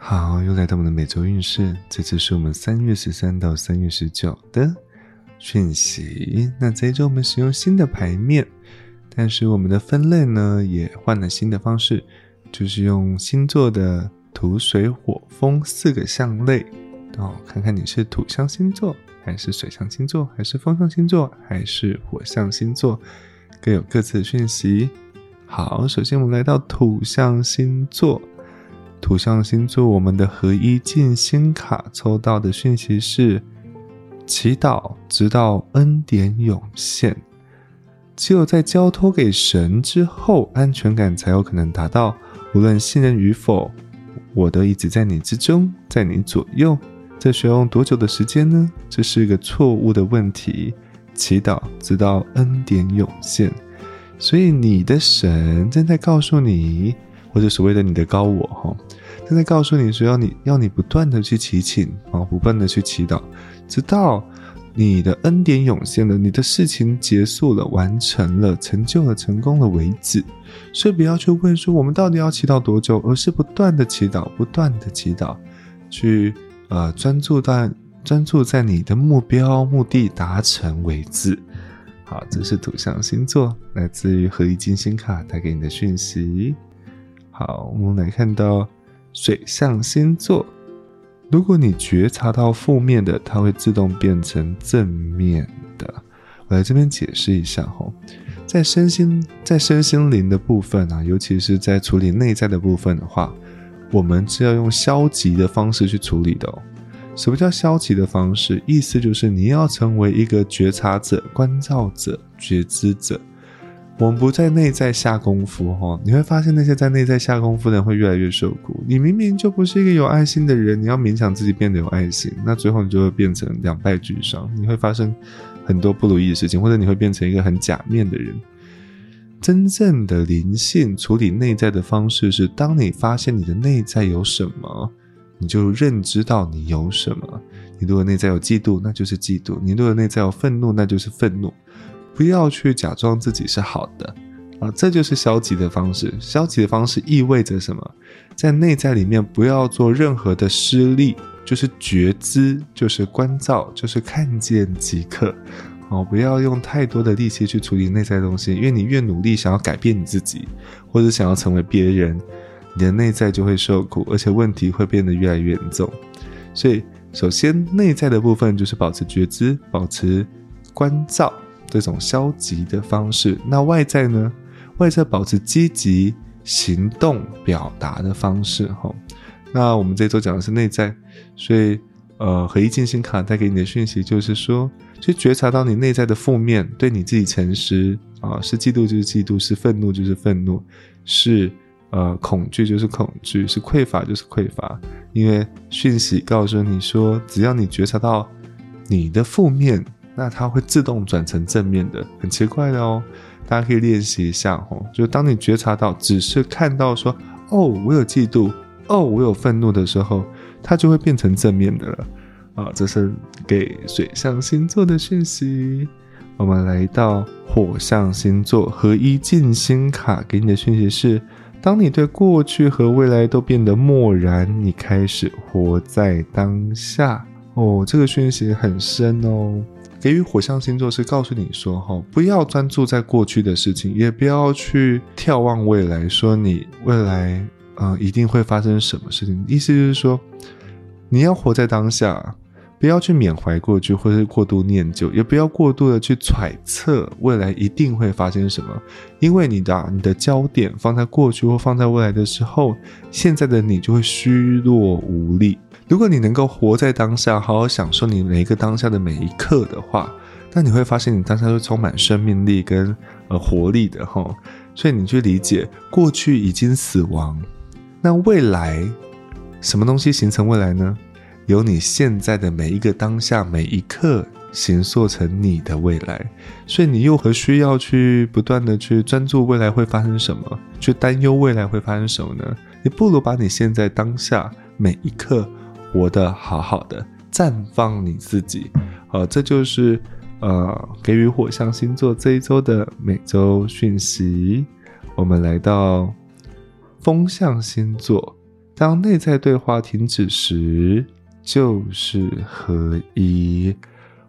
好，又来到我们的每周运势，这次是我们三月十三到三月十九的讯息。那这一周我们使用新的牌面，但是我们的分类呢也换了新的方式，就是用星座的土、水、火、风四个象类哦，看看你是土象星座，还是水象星座，还是风象星座，还是火象星座，各有各自的讯息。好，首先我们来到土象星座。土象星座，我们的合一静心卡抽到的讯息是：祈祷，直到恩典涌现。只有在交托给神之后，安全感才有可能达到。无论信任与否，我都一直在你之中，在你左右。这需要用多久的时间呢？这是一个错误的问题。祈祷，直到恩典涌现。所以你的神正在告诉你。或者所谓的你的高我哈，正在告诉你说要你要你不断的去祈请啊，不断的去祈祷，直到你的恩典涌现了，你的事情结束了，完成了，成就了，成功了为止。所以不要去问说我们到底要祈祷多久，而是不断的祈祷，不断的祈祷，去呃专注在专注在你的目标目的达成为止。好，这是土象星座来自于合一金星卡带给你的讯息。好，我们来看到水象星座。如果你觉察到负面的，它会自动变成正面的。我来这边解释一下哈，在身心在身心灵的部分啊，尤其是在处理内在的部分的话，我们是要用消极的方式去处理的哦。什么叫消极的方式？意思就是你要成为一个觉察者、关照者、觉知者。我们不在内在下功夫，哈，你会发现那些在内在下功夫的人会越来越受苦。你明明就不是一个有爱心的人，你要勉强自己变得有爱心，那最后你就会变成两败俱伤。你会发生很多不如意的事情，或者你会变成一个很假面的人。真正的灵性处理内在的方式是：当你发现你的内在有什么，你就认知到你有什么。你如果内在有嫉妒，那就是嫉妒；你如果内在有愤怒，那就是愤怒。不要去假装自己是好的啊，这就是消极的方式。消极的方式意味着什么？在内在里面不要做任何的施力，就是觉知，就是关照，就是看见即可。哦，不要用太多的力气去处理内在东西，因为你越努力想要改变你自己，或者想要成为别人，你的内在就会受苦，而且问题会变得越来越严重。所以，首先内在的部分就是保持觉知，保持关照。这种消极的方式，那外在呢？外在保持积极行动表达的方式，哈。那我们这周讲的是内在，所以呃，合一静心卡带给你的讯息就是说，去觉察到你内在的负面，对你自己诚实啊，是嫉妒就是嫉妒，是愤怒就是愤怒，是呃恐惧就是恐惧，是匮乏就是匮乏。因为讯息告诉你说，只要你觉察到你的负面。那它会自动转成正面的，很奇怪的哦。大家可以练习一下哦。就当你觉察到，只是看到说，哦，我有嫉妒，哦，我有愤怒的时候，它就会变成正面的了。啊，这是给水象星座的讯息。我们来到火象星座合一静心卡给你的讯息是：当你对过去和未来都变得漠然，你开始活在当下。哦，这个讯息很深哦。给予火象星座是告诉你说，哈，不要专注在过去的事情，也不要去眺望未来，说你未来，嗯，一定会发生什么事情。意思就是说，你要活在当下，不要去缅怀过去，或是过度念旧，也不要过度的去揣测未来一定会发生什么。因为你的你的焦点放在过去或放在未来的时候，现在的你就会虚弱无力。如果你能够活在当下，好好享受你每一个当下的每一刻的话，那你会发现你当下是充满生命力跟呃活力的哈。所以你去理解，过去已经死亡，那未来什么东西形成未来呢？由你现在的每一个当下每一刻形塑成你的未来。所以你又何需要去不断的去专注未来会发生什么，去担忧未来会发生什么呢？你不如把你现在当下每一刻。活得好好的，绽放你自己，好，这就是呃给予火象星座这一周的每周讯息。我们来到风象星座，当内在对话停止时，就是合一。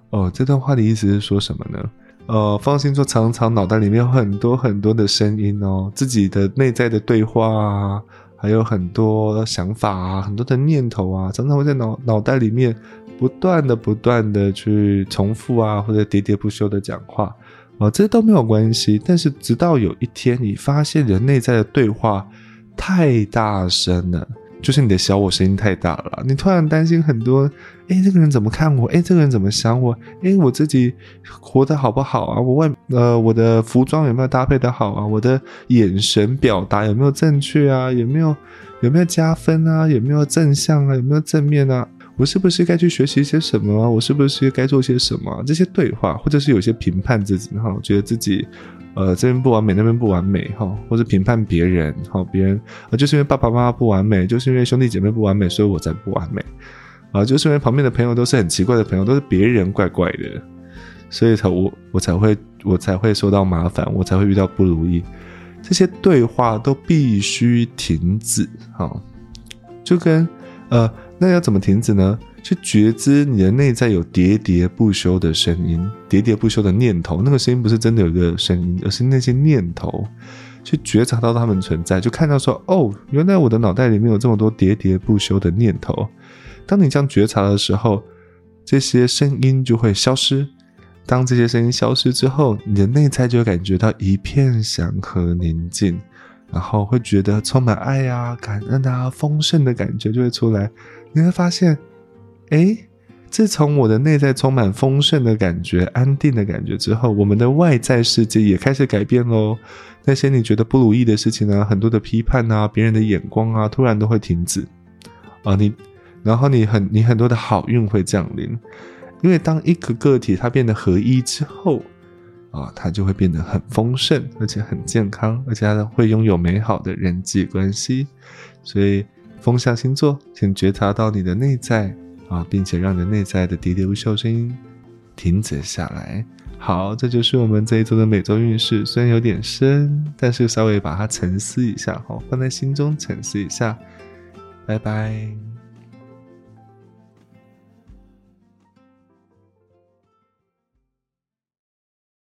哦，这段话的意思是说什么呢？呃，放心说，常常脑袋里面有很多很多的声音哦，自己的内在的对话啊，还有很多想法啊，很多的念头啊，常常会在脑脑袋里面不断的、不断的去重复啊，或者喋喋不休的讲话。啊，这都没有关系。但是，直到有一天，你发现你的内在的对话太大声了，就是你的小我声音太大了。你突然担心很多，哎，这个人怎么看我？哎，这个人怎么想我？哎，我自己活得好不好啊？我外呃，我的服装有没有搭配的好啊？我的眼神表达有没有正确啊？有没有有没有加分啊？有没有正向啊？有没有正面啊？我是不是该去学习一些什么？我是不是该做些什么？这些对话，或者是有些评判自己哈，觉得自己，呃，这边不完美，那边不完美哈，或者评判别人哈，别人啊，就是因为爸爸妈妈不完美，就是因为兄弟姐妹不完美，所以我才不完美啊，就是因为旁边的朋友都是很奇怪的朋友，都是别人怪怪的，所以才我我才会我才会受到麻烦，我才会遇到不如意，这些对话都必须停止哈，就跟呃。那要怎么停止呢？去觉知你的内在有喋喋不休的声音，喋喋不休的念头。那个声音不是真的有一个声音，而是那些念头。去觉察到它们存在，就看到说：哦，原来我的脑袋里面有这么多喋喋不休的念头。当你这样觉察的时候，这些声音就会消失。当这些声音消失之后，你的内在就会感觉到一片祥和宁静，然后会觉得充满爱啊、感恩啊、丰盛的感觉就会出来。你会发现，哎，自从我的内在充满丰盛的感觉、安定的感觉之后，我们的外在世界也开始改变喽。那些你觉得不如意的事情呢，很多的批判啊，别人的眼光啊，突然都会停止啊。你，然后你很，你很多的好运会降临，因为当一个个体它变得合一之后啊，它就会变得很丰盛，而且很健康，而且它会拥有美好的人际关系，所以。风象星座，请觉察到你的内在啊，并且让你内在的喋喋不休声音停止下来。好，这就是我们这一周的每周运势，虽然有点深，但是稍微把它沉思一下，好，放在心中沉思一下。拜拜。